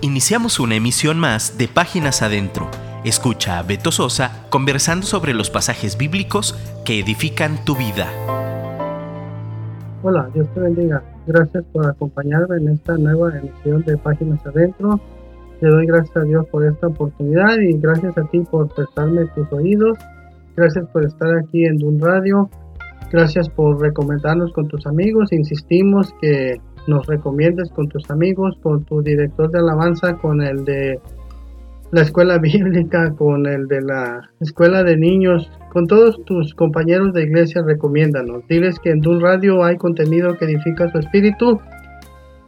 Iniciamos una emisión más de Páginas Adentro. Escucha a Beto Sosa conversando sobre los pasajes bíblicos que edifican tu vida. Hola, Dios te bendiga. Gracias por acompañarme en esta nueva emisión de Páginas Adentro. Le doy gracias a Dios por esta oportunidad y gracias a ti por prestarme tus oídos. Gracias por estar aquí en Dun Radio. Gracias por recomendarnos con tus amigos. Insistimos que nos recomiendes con tus amigos, con tu director de alabanza, con el de la escuela bíblica, con el de la escuela de niños, con todos tus compañeros de iglesia, recomiéndanos. Diles que en Dun Radio hay contenido que edifica su espíritu.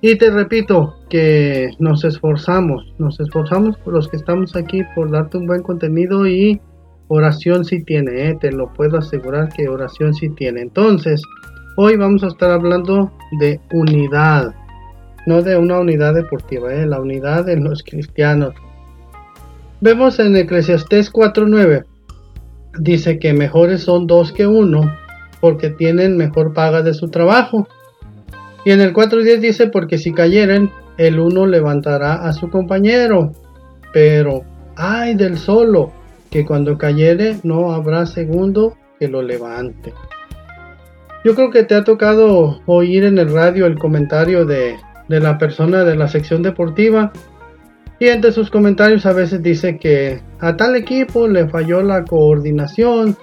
Y te repito que nos esforzamos, nos esforzamos por los que estamos aquí por darte un buen contenido y oración sí tiene, ¿eh? te lo puedo asegurar que oración sí tiene. Entonces, Hoy vamos a estar hablando de unidad, no de una unidad deportiva, ¿eh? la unidad de los cristianos. Vemos en Eclesiastés 4.9, dice que mejores son dos que uno, porque tienen mejor paga de su trabajo. Y en el 4.10 dice, porque si cayeren, el uno levantará a su compañero. Pero, ay del solo, que cuando cayere no habrá segundo que lo levante. Yo creo que te ha tocado oír en el radio el comentario de, la persona de la sección deportiva y entre sus comentarios a veces dice que a tal equipo le falló la coordinación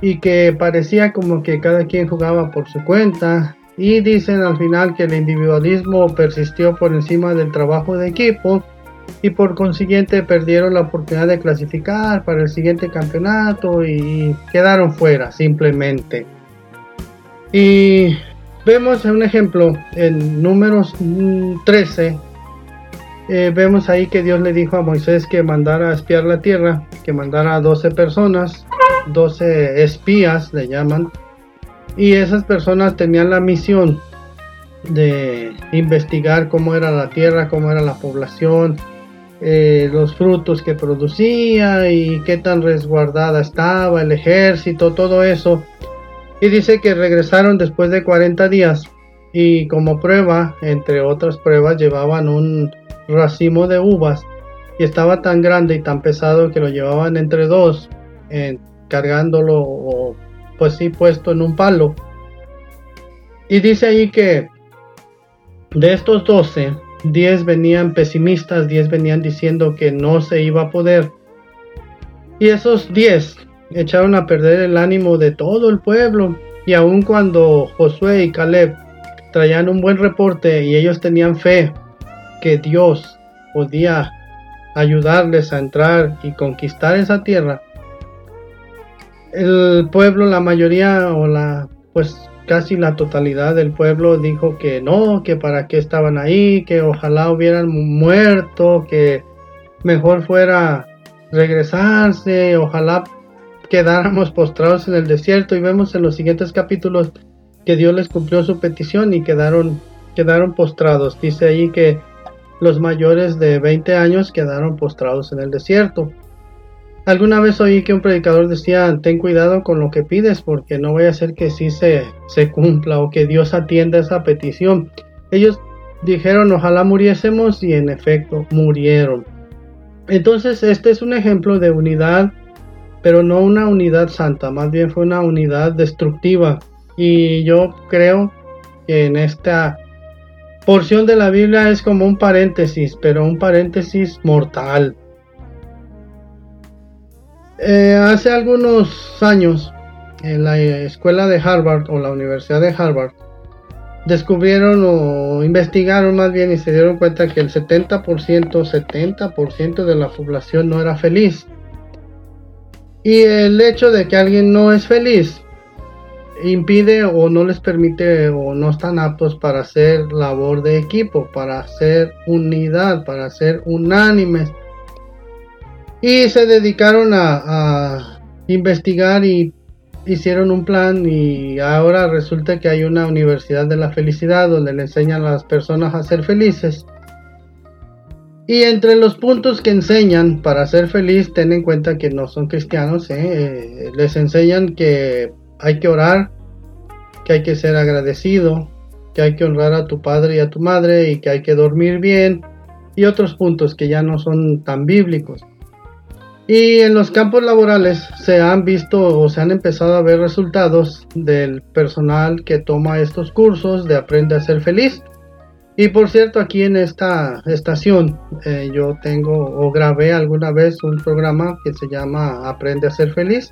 y que parecía como que cada quien jugaba por su cuenta y dicen al final que el individualismo persistió por encima del trabajo de equipo y por consiguiente perdieron la oportunidad de clasificar para el siguiente campeonato y quedaron fuera simplemente. Y vemos un ejemplo en números 13. Eh, vemos ahí que Dios le dijo a Moisés que mandara a espiar la tierra, que mandara a 12 personas, 12 espías le llaman. Y esas personas tenían la misión de investigar cómo era la tierra, cómo era la población, eh, los frutos que producía y qué tan resguardada estaba el ejército, todo eso y dice que regresaron después de 40 días y como prueba, entre otras pruebas, llevaban un racimo de uvas y estaba tan grande y tan pesado que lo llevaban entre dos, cargándolo o pues sí puesto en un palo. Y dice ahí que de estos 12, 10 venían pesimistas, 10 venían diciendo que no se iba a poder. Y esos 10 echaron a perder el ánimo de todo el pueblo. Y aun cuando Josué y Caleb traían un buen reporte y ellos tenían fe que Dios podía ayudarles a entrar y conquistar esa tierra, el pueblo, la mayoría o la pues casi la totalidad del pueblo dijo que no, que para qué estaban ahí, que ojalá hubieran muerto, que mejor fuera regresarse, ojalá quedáramos postrados en el desierto y vemos en los siguientes capítulos que Dios les cumplió su petición y quedaron, quedaron postrados. Dice ahí que los mayores de 20 años quedaron postrados en el desierto. Alguna vez oí que un predicador decía, ten cuidado con lo que pides porque no vaya a ser que sí se, se cumpla o que Dios atienda esa petición. Ellos dijeron, ojalá muriésemos y en efecto murieron. Entonces este es un ejemplo de unidad pero no una unidad santa, más bien fue una unidad destructiva. Y yo creo que en esta porción de la Biblia es como un paréntesis, pero un paréntesis mortal. Eh, hace algunos años, en la escuela de Harvard o la Universidad de Harvard, descubrieron o investigaron más bien y se dieron cuenta que el 70%, 70% de la población no era feliz. Y el hecho de que alguien no es feliz impide o no les permite o no están aptos para hacer labor de equipo, para hacer unidad, para hacer unánimes. Y se dedicaron a investigar y hicieron un plan y ahora resulta que hay una universidad de la felicidad donde le enseñan a las personas a ser felices. Y entre los puntos que enseñan para ser feliz, ten en cuenta que no son cristianos, ¿eh? Eh, les enseñan que hay que orar, que hay que ser agradecido, que hay que honrar a tu padre y a tu madre y que hay que dormir bien y otros puntos que ya no son tan bíblicos. Y en los campos laborales se han visto o se han empezado a ver resultados del personal que toma estos cursos de Aprende a ser feliz. Y por cierto, aquí en esta estación eh, yo tengo o grabé alguna vez un programa que se llama Aprende a ser feliz.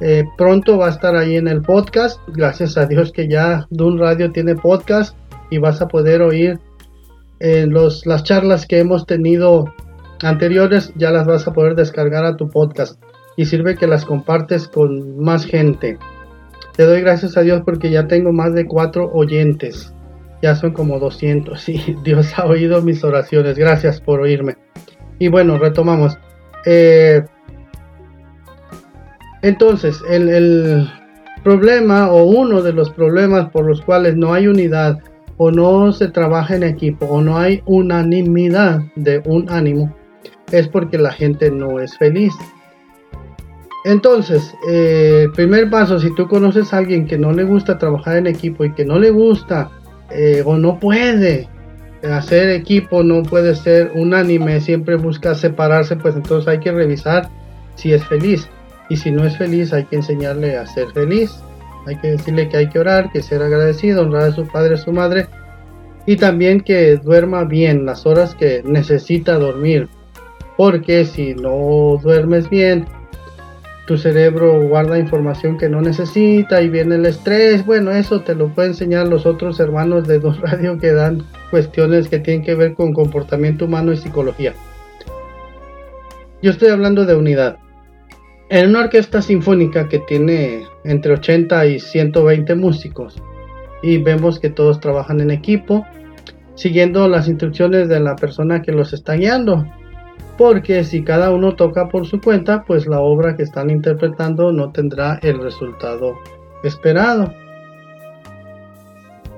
Eh, pronto va a estar ahí en el podcast. Gracias a Dios que ya Dun Radio tiene podcast y vas a poder oír eh, los, las charlas que hemos tenido anteriores ya las vas a poder descargar a tu podcast y sirve que las compartes con más gente. Te doy gracias a Dios porque ya tengo más de cuatro oyentes. Ya son como 200 y Dios ha oído mis oraciones. Gracias por oírme. Y bueno, retomamos. Eh, entonces, el, el problema o uno de los problemas por los cuales no hay unidad o no se trabaja en equipo o no hay unanimidad de un ánimo es porque la gente no es feliz. Entonces, eh, primer paso, si tú conoces a alguien que no le gusta trabajar en equipo y que no le gusta eh, o no puede hacer equipo, no puede ser unánime, siempre busca separarse, pues entonces hay que revisar si es feliz. Y si no es feliz, hay que enseñarle a ser feliz. Hay que decirle que hay que orar, que ser agradecido, honrar a su padre, a su madre. Y también que duerma bien las horas que necesita dormir porque si no duermes bien, tu cerebro guarda información que no necesita y viene el estrés. Bueno, eso te lo pueden enseñar los otros hermanos de Dos Radio que dan cuestiones que tienen que ver con comportamiento humano y psicología. Yo estoy hablando de unidad. En una orquesta sinfónica que tiene entre 80 y 120 músicos y vemos que todos trabajan en equipo, siguiendo las instrucciones de la persona que los está guiando porque si cada uno toca por su cuenta, pues la obra que están interpretando no tendrá el resultado esperado.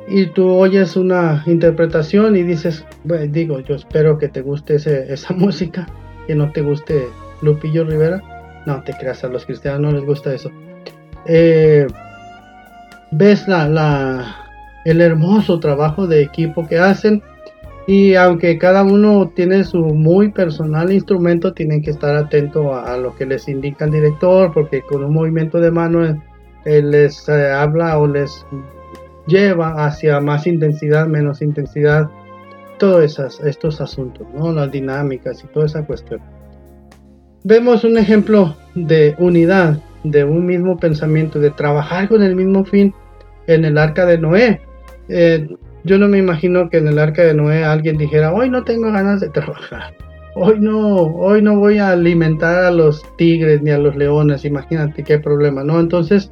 Y tú oyes una interpretación y dices, digo, yo espero que te guste esa música, que no te guste Lupillo Rivera. No te creas, a los cristianos no les gusta eso. Eh, ves la, la, el hermoso trabajo de equipo que hacen y aunque cada uno tiene su muy personal instrumento, tienen que estar atentos a, lo que les indica el director, porque con un movimiento de mano él les eh, habla o les lleva hacia más intensidad, menos intensidad, todos estos asuntos, ¿no? las dinámicas y toda esa cuestión. Vemos un ejemplo de unidad, de un mismo pensamiento, de trabajar con el mismo fin en el arca de Noé. Eh, yo no me imagino que en el arca de Noé alguien dijera, hoy no tengo ganas de trabajar. Hoy no, hoy no voy a alimentar a los tigres ni a los leones. Imagínate qué problema, ¿no? Entonces,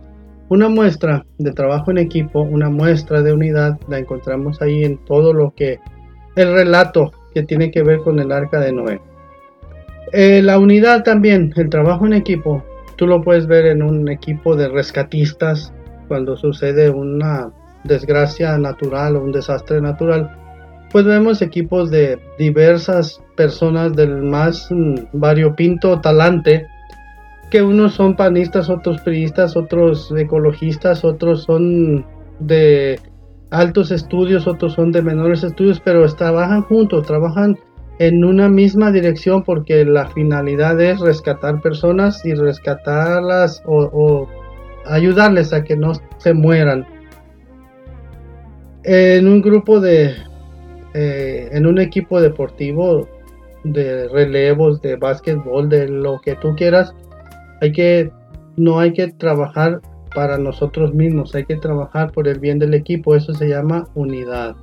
una muestra de trabajo en equipo, una muestra de unidad, la encontramos ahí en todo lo que el relato que tiene que ver con el arca de Noé. Eh, la unidad también, el trabajo en equipo, tú lo puedes ver en un equipo de rescatistas cuando sucede una desgracia natural o un desastre natural, pues vemos equipos de diversas personas del más mm, variopinto talante, que unos son panistas, otros priistas, otros ecologistas, otros son de altos estudios, otros son de menores estudios, pero trabajan juntos, trabajan en una misma dirección porque la finalidad es rescatar personas y rescatarlas o ayudarles a que no se mueran en un grupo de, eh, en un equipo deportivo de relevos, de básquetbol, de lo que tú quieras, no hay que trabajar para nosotros mismos, hay que trabajar por el bien del equipo, eso se llama unidad.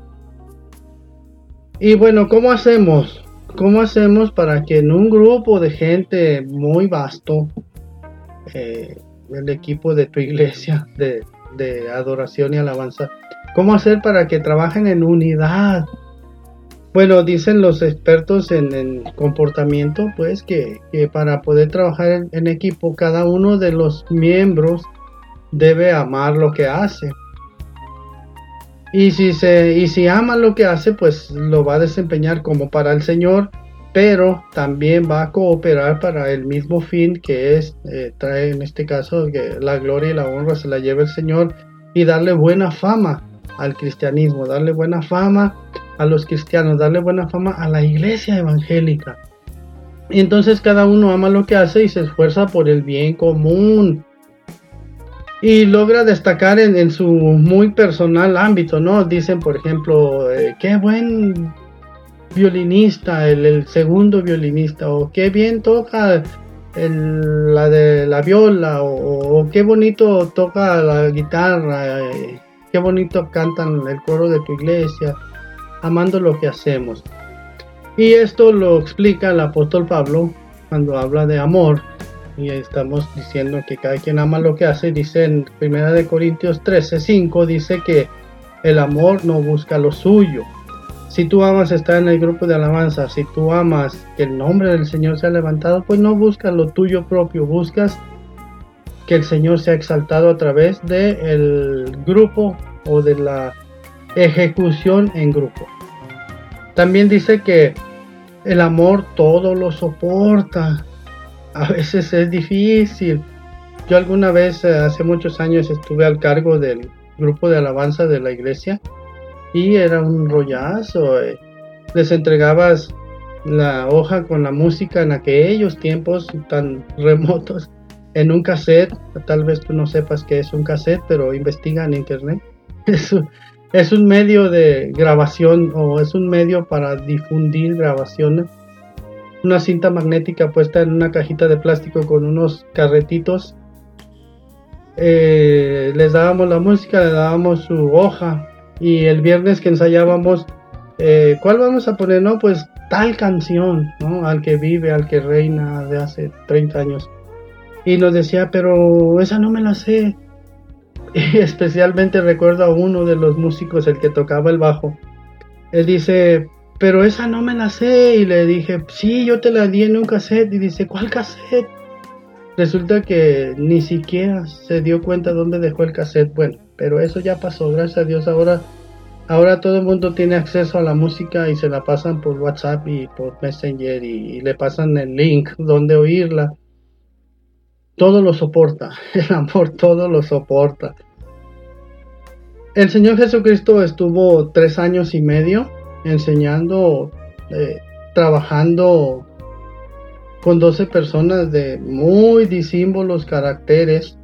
Y bueno, ¿cómo hacemos? ¿Cómo hacemos para que en un grupo de gente muy vasto, eh, el equipo de tu iglesia de adoración y alabanza, ¿Cómo hacer para que trabajen en unidad? Bueno, dicen los expertos en, comportamiento, pues que, para poder trabajar en, equipo, cada uno de los miembros debe amar lo que hace. Y si, se, y si ama lo que hace, pues lo va a desempeñar como para el Señor, pero también va a cooperar para el mismo fin que es, eh, trae en este caso, que la gloria y la honra se la lleve el Señor y darle buena fama al cristianismo, darle buena fama a los cristianos, darle buena fama a la iglesia evangélica. Y entonces cada uno ama lo que hace y se esfuerza por el bien común. Y logra destacar en, su muy personal ámbito, ¿no? Dicen, por ejemplo, eh, qué buen violinista, el, segundo violinista, o qué bien toca la de la viola, o, qué bonito toca la guitarra, eh, qué bonito cantan el coro de tu iglesia, amando lo que hacemos. Y esto lo explica el apóstol Pablo cuando habla de amor. Y estamos diciendo que cada quien ama lo que hace. Dice en 1 Corintios 13, 5, dice que el amor no busca lo suyo. Si tú amas estar en el grupo de alabanza, si tú amas que el nombre del Señor sea levantado, pues no buscas lo tuyo propio, buscas que el Señor sea exaltado a través del grupo o de la ejecución en grupo. También dice que el amor todo lo soporta. A veces es difícil. Yo alguna vez, eh, hace muchos años, estuve al cargo del grupo de alabanza de la iglesia y era un rollazo. Eh. Les entregabas la hoja con la música en aquellos tiempos tan remotos en un cassette. Tal vez tú no sepas qué es un cassette, pero investiga en internet. Es un medio de grabación o es un medio para difundir grabaciones. Una cinta magnética puesta en una cajita de plástico con unos carretitos. Eh, les dábamos la música, le dábamos su hoja y el viernes que ensayábamos, eh, ¿cuál vamos a poner? No, pues tal canción, ¿no? Al que vive, al que reina de hace 30 años. Y nos decía, pero esa no me la sé. Y especialmente recuerdo a uno de los músicos, el que tocaba el bajo. Él dice, pero esa no me la sé. Y le dije, sí, yo te la di en un cassette. Y dice, ¿cuál cassette? Resulta que ni siquiera se dio cuenta dónde dejó el cassette. Bueno, pero eso ya pasó, gracias a Dios. Ahora, ahora todo el mundo tiene acceso a la música y se la pasan por WhatsApp y por Messenger y le pasan el link donde oírla todo lo soporta, el amor todo lo soporta. El Señor Jesucristo estuvo tres años y medio enseñando, eh, trabajando con 12 personas de muy disímbolos caracteres,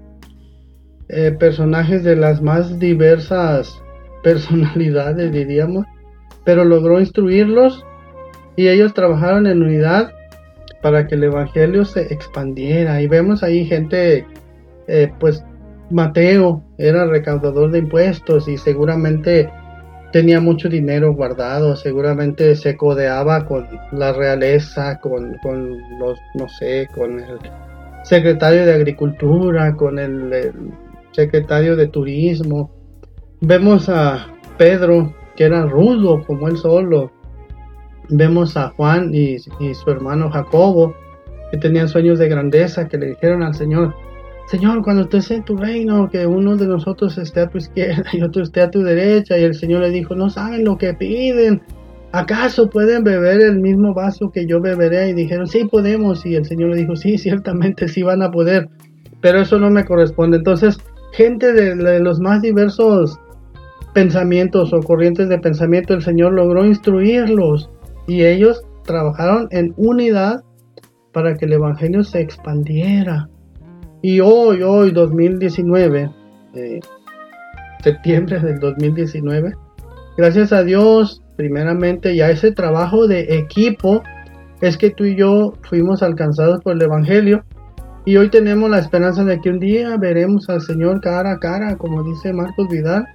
eh, personajes de las más diversas personalidades, diríamos, pero logró instruirlos y ellos trabajaron en unidad para que el evangelio se expandiera. Y vemos ahí gente, eh, pues Mateo era recaudador de impuestos y seguramente tenía mucho dinero guardado, seguramente se codeaba con la realeza, con, los, no sé, con el secretario de Agricultura, con el secretario de Turismo. Vemos a Pedro, que era rudo como él solo, vemos a Juan y, su hermano Jacobo, que tenían sueños de grandeza, que le dijeron al Señor, Señor, cuando estés en tu reino, que uno de nosotros esté a tu izquierda y otro esté a tu derecha. Y el Señor le dijo, no saben lo que piden. ¿Acaso pueden beber el mismo vaso que yo beberé? Y dijeron, sí podemos. Y el Señor le dijo, sí, ciertamente sí van a poder. Pero eso no me corresponde. Entonces, gente de los más diversos pensamientos o corrientes de pensamiento, el Señor logró instruirlos y ellos trabajaron en unidad para que el Evangelio se expandiera. Y hoy, hoy, 2019, eh, septiembre del 2019, gracias a Dios, primeramente, y a ese trabajo de equipo, es que tú y yo fuimos alcanzados por el Evangelio. Y hoy tenemos la esperanza de que un día veremos al Señor cara a cara, como dice Marcos Vidal.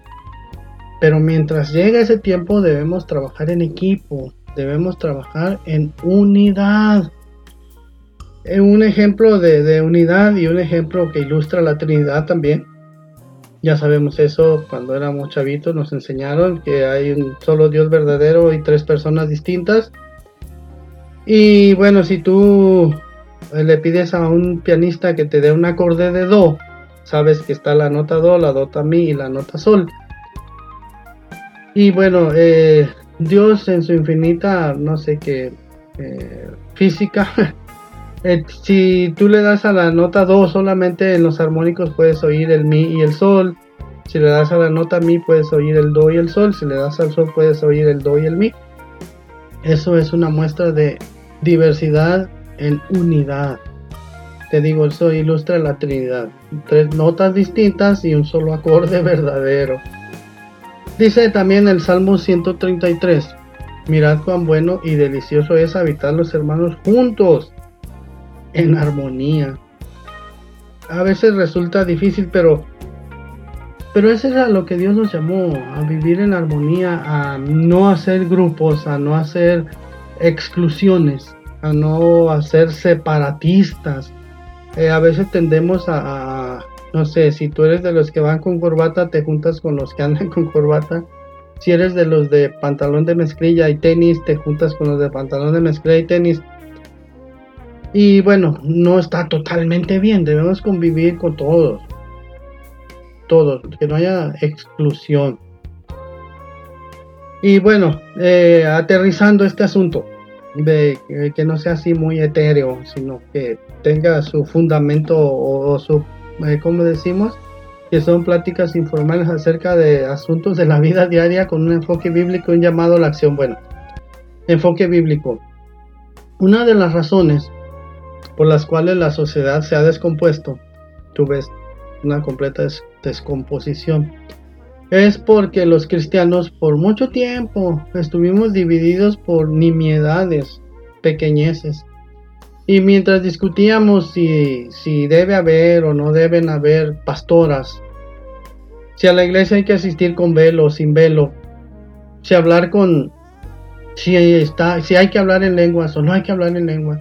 Pero mientras llega ese tiempo debemos trabajar en equipo, debemos trabajar en unidad. Un ejemplo de, unidad y un ejemplo que ilustra la Trinidad también. Ya sabemos eso cuando éramos chavitos, nos enseñaron que hay un solo Dios verdadero y tres personas distintas. Y bueno, si tú le pides a un pianista que te dé un acorde de Do, sabes que está la nota Do, la Do Mi y la nota Sol. Y bueno, eh, Dios en su infinita, no sé qué, eh, física, eh, si tú le das a la nota do solamente en los armónicos puedes oír el mi y el sol, Si le das a la nota mi puedes oír el do y el sol, si le das al sol puedes oír el do y el mi. Eso es una muestra de diversidad en unidad. Te digo, eso ilustra la Trinidad. Tres notas distintas y un solo acorde verdadero. Dice también el Salmo 133, mirad cuán bueno y delicioso es habitar los hermanos juntos, en armonía. A veces resulta difícil, pero pero eso era lo que Dios nos llamó, a vivir en armonía, a no hacer grupos, a no hacer exclusiones, a no hacer separatistas. Eh, a veces tendemos a, no sé, si tú eres de los que van con corbata, te juntas con los que andan con corbata. Si eres de los de pantalón de mezclilla y tenis, te juntas con los de pantalón de mezclilla y tenis. Y bueno, no está totalmente bien, debemos convivir con todos. Todos, que no haya exclusión. Y bueno, eh, aterrizando este asunto, de que no sea así muy etéreo, sino que tenga su fundamento o, su, eh, como decimos, que son pláticas informales acerca de asuntos de la vida diaria con un enfoque bíblico y un llamado a la acción. Bueno, enfoque bíblico. Una de las razones por las cuales la sociedad se ha descompuesto, tú ves una completa descomposición, es porque los cristianos por mucho tiempo estuvimos divididos por nimiedades, pequeñeces. Y mientras discutíamos si, si debe haber o no deben haber pastoras, si a la iglesia hay que asistir con velo o sin velo, si hablar con, si, está, si hay que hablar en lenguas o no hay que hablar en lenguas.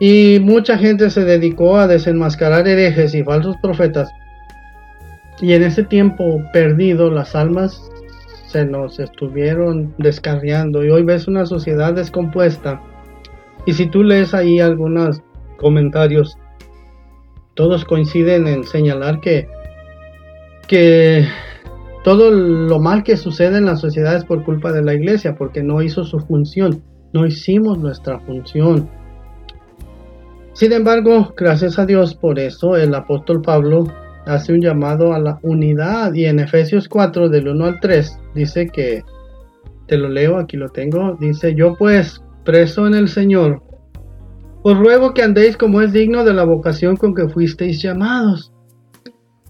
Y mucha gente se dedicó a desenmascarar herejes y falsos profetas y en ese tiempo perdido, las almas se nos estuvieron descarriando y hoy ves una sociedad descompuesta. Y si tú lees ahí algunos comentarios, todos coinciden en señalar que, que todo lo mal que sucede en la sociedad es por culpa de la iglesia, porque no hizo su función, no hicimos nuestra función. Sin embargo, gracias a Dios por eso, el apóstol Pablo hace un llamado a la unidad y en Efesios 4 del 1 al 3 dice que, te lo leo, aquí lo tengo, dice, yo pues, preso en el Señor, os ruego que andéis como es digno de la vocación con que fuisteis llamados,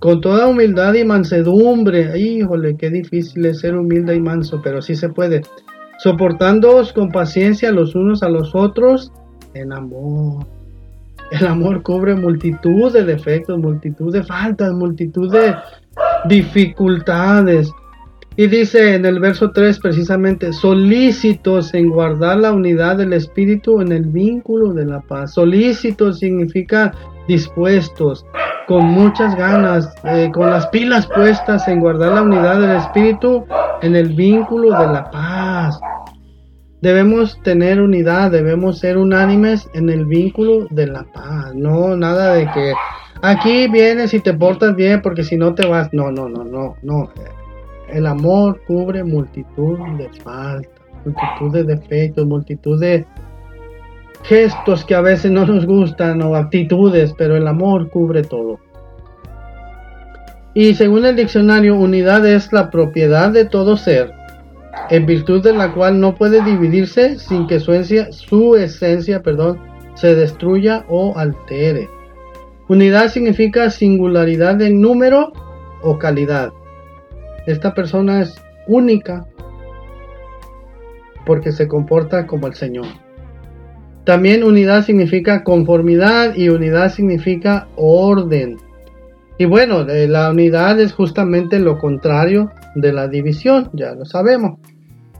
con toda humildad y mansedumbre, híjole, qué difícil es ser humilde y manso, pero sí se puede, soportándoos con paciencia los unos a los otros en amor. El amor cubre multitud de defectos, multitud de faltas, multitud de dificultades. Y dice en el verso 3 precisamente, solícitos en guardar la unidad del Espíritu en el vínculo de la paz. Solícitos significa dispuestos, con muchas ganas, eh, con las pilas puestas en guardar la unidad del Espíritu en el vínculo de la paz. Debemos tener unidad, debemos ser unánimes en el vínculo de la paz. No, nada de que aquí vienes y te portas bien porque si no te vas. No, no, no, no, no. El amor cubre multitud de faltas, multitud de defectos, multitud de gestos que a veces no nos gustan o actitudes, pero el amor cubre todo. Y según el diccionario, unidad es la propiedad de todo ser en virtud de la cual no puede dividirse sin que su esencia, su esencia perdón, se destruya o altere. Unidad significa singularidad en número o calidad. Esta persona es única porque se comporta como el Señor. También unidad significa conformidad y unidad significa orden. Y bueno, eh, la unidad es justamente lo contrario de la división, ya lo sabemos.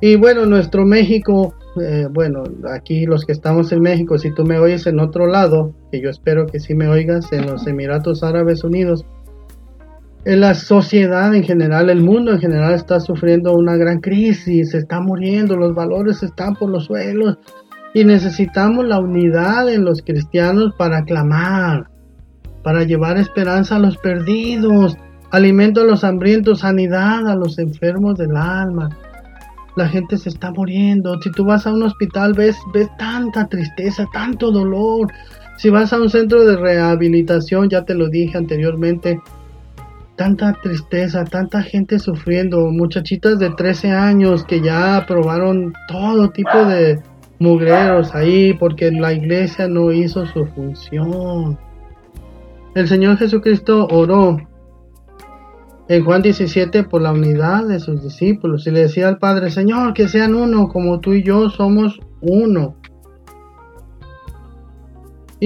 Y bueno, nuestro México, eh, bueno, aquí los que estamos en México, si tú me oyes en otro lado, que yo espero que sí me oigas, en los Emiratos Árabes Unidos, la sociedad en general, el mundo en general está sufriendo una gran crisis, se está muriendo, los valores están por los suelos y necesitamos la unidad en los cristianos para clamar, para llevar esperanza a los perdidos, alimento a los hambrientos, sanidad a los enfermos del alma. La gente se está muriendo. Si tú vas a un hospital ves, ves tanta tristeza, tanto dolor. Si vas a un centro de rehabilitación, ya te lo dije anteriormente, tanta tristeza, tanta gente sufriendo, muchachitas de 13 años que ya probaron todo tipo de mugreros ahí porque la iglesia no hizo su función. El Señor Jesucristo oró en Juan 17 por la unidad de sus discípulos y le decía al Padre, Señor, que sean uno como tú y yo somos uno.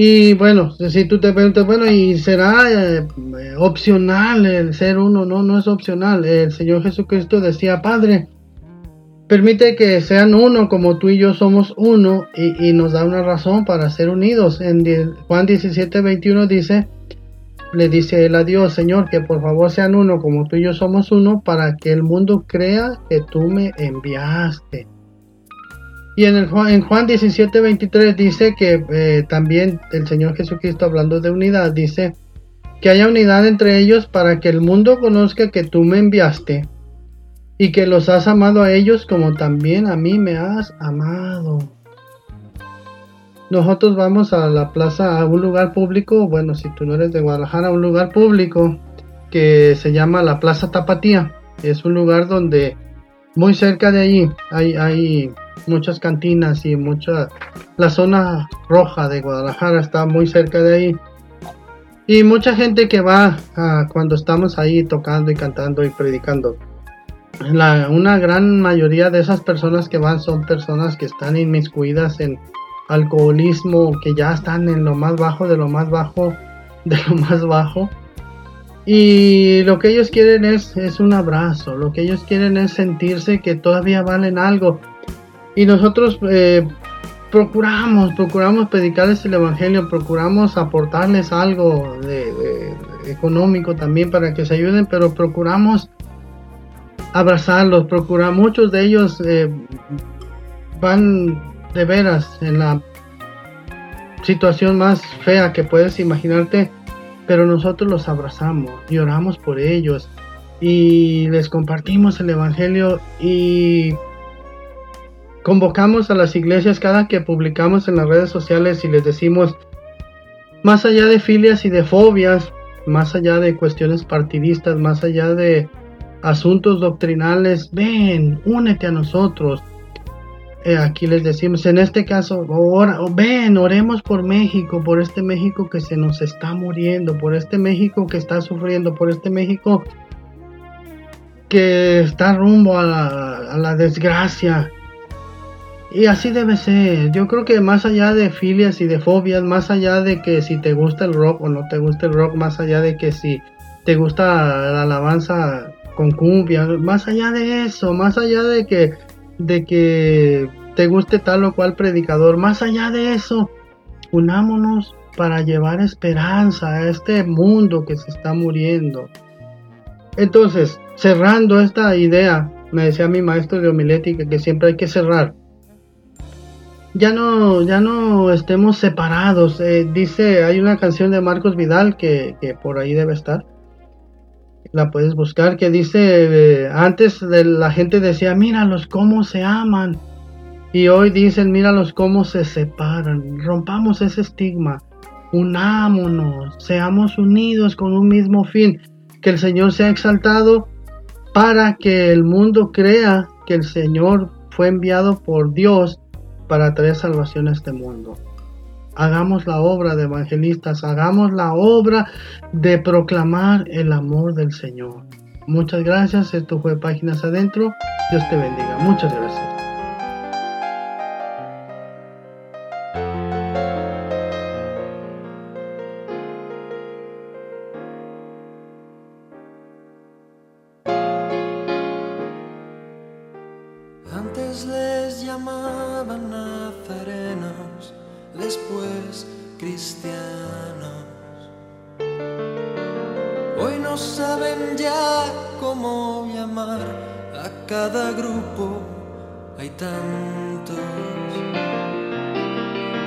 Y bueno, si tú te preguntas, bueno, y será eh, opcional el ser uno, no, no es opcional. El Señor Jesucristo decía, Padre, permite que sean uno como tú y yo somos uno y, y nos da una razón para ser unidos. En Juan 17, 21 dice, le dice él a Dios, Señor, que por favor sean uno como tú y yo somos uno para que el mundo crea que tú me enviaste. Y en, el, en Juan 17, 23 dice que eh, también el Señor Jesucristo hablando de unidad dice que haya unidad entre ellos para que el mundo conozca que tú me enviaste y que los has amado a ellos como también a mí me has amado. Nosotros vamos a la plaza, a un lugar público, bueno, si tú no eres de Guadalajara, un lugar público que se llama la Plaza Tapatía. Es un lugar donde muy cerca de allí hay, hay muchas cantinas y mucha... La zona roja de Guadalajara está muy cerca de ahí. Y mucha gente que va cuando estamos ahí tocando y cantando y predicando. La, una gran mayoría de esas personas que van son personas que están inmiscuidas en alcoholismo, que ya están en lo más bajo de lo más bajo de lo más bajo. Y lo que ellos quieren es, es un abrazo, lo que ellos quieren es sentirse que todavía valen algo. Y nosotros eh, procuramos, procuramos predicarles el Evangelio, procuramos aportarles algo de, económico también para que se ayuden, pero procuramos abrazarlos, procuramos, muchos de ellos eh, van de veras en la situación más fea que puedes imaginarte, pero nosotros los abrazamos y oramos por ellos y les compartimos el Evangelio y convocamos a las iglesias cada que publicamos en las redes sociales y les decimos, más allá de filias y de fobias, más allá de cuestiones partidistas, más allá de asuntos doctrinales, ven, únete a nosotros, eh, aquí les decimos, en este caso, ven, oremos por México, por este México que se nos está muriendo, por este México que está sufriendo, por este México que está rumbo a la, a la desgracia. Y así debe ser. Yo creo que más allá de filias y de fobias, más allá de que si te gusta el rock o no te gusta el rock, más allá de que si te gusta la alabanza con cumbia, más allá de eso, más allá de que de que te guste tal o cual predicador. Más allá de eso, unámonos para llevar esperanza a este mundo que se está muriendo. Entonces, cerrando esta idea, me decía mi maestro de homilética que siempre hay que cerrar. Ya no, ya no estemos separados. Eh, dice, hay una canción de Marcos Vidal que, que por ahí debe estar la puedes buscar, que dice, eh, antes de la gente decía, míralos cómo se aman. Y hoy dicen, míralos cómo se separan. Rompamos ese estigma. Unámonos, seamos unidos con un mismo fin. Que el Señor sea exaltado para que el mundo crea que el Señor fue enviado por Dios para traer salvación a este mundo hagamos la obra de evangelistas, hagamos la obra de proclamar el amor del Señor. Muchas gracias, esto fue Páginas Adentro. Dios te bendiga. Muchas gracias. Antes les llamaban nazarenos después cristianos. Hoy no saben ya cómo llamar a cada grupo, hay tantos.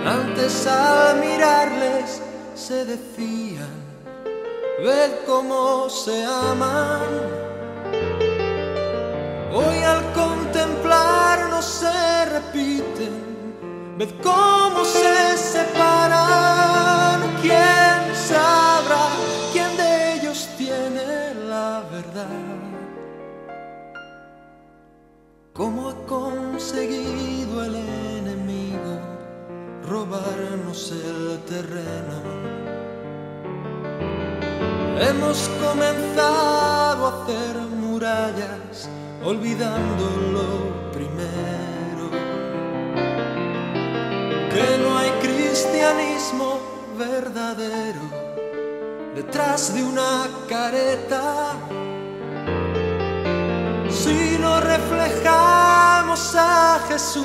Antes al mirarles se decían, ved cómo se aman. Hoy al contemplarnos se repiten Ved cómo Hemos comenzado a hacer murallas olvidando lo primero. Que no hay cristianismo verdadero detrás de una careta si no reflejamos a Jesús,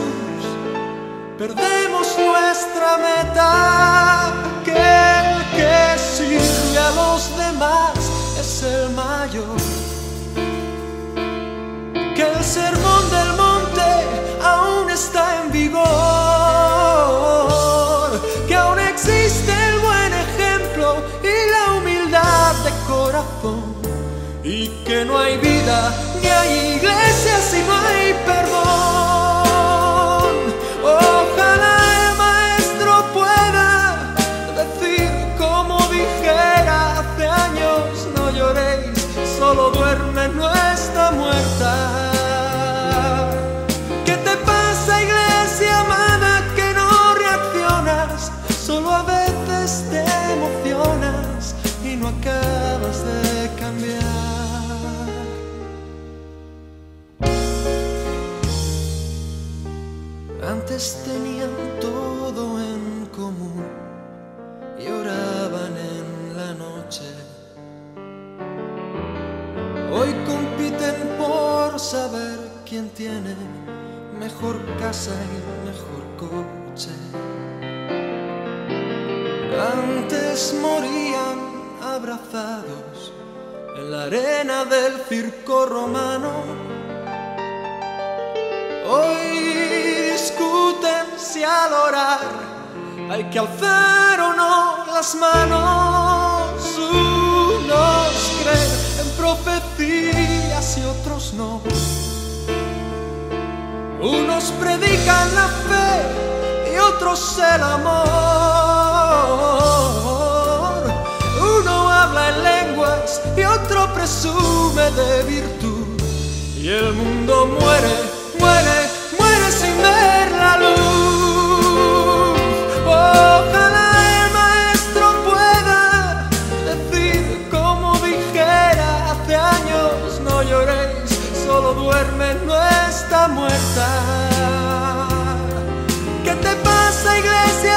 perdemos nuestra meta. Que el que sirve a los demás es el mayor. Que el sermón del monte aún está en vigor. Que aún existe el buen ejemplo y la humildad de corazón. Y que no hay vida ni hay iglesia casa mejor coche. Antes morían abrazados en la arena del circo romano. Hoy discuten si al orar hay que alzar o no las manos. Unos creen en profecías y otros no. Unos predican la fe y otros el amor. Uno habla en lenguas y otro presume de virtud. Y el mundo muere, muere, muere sin ver la luz. Muerta. ¿Qué te pasa, iglesia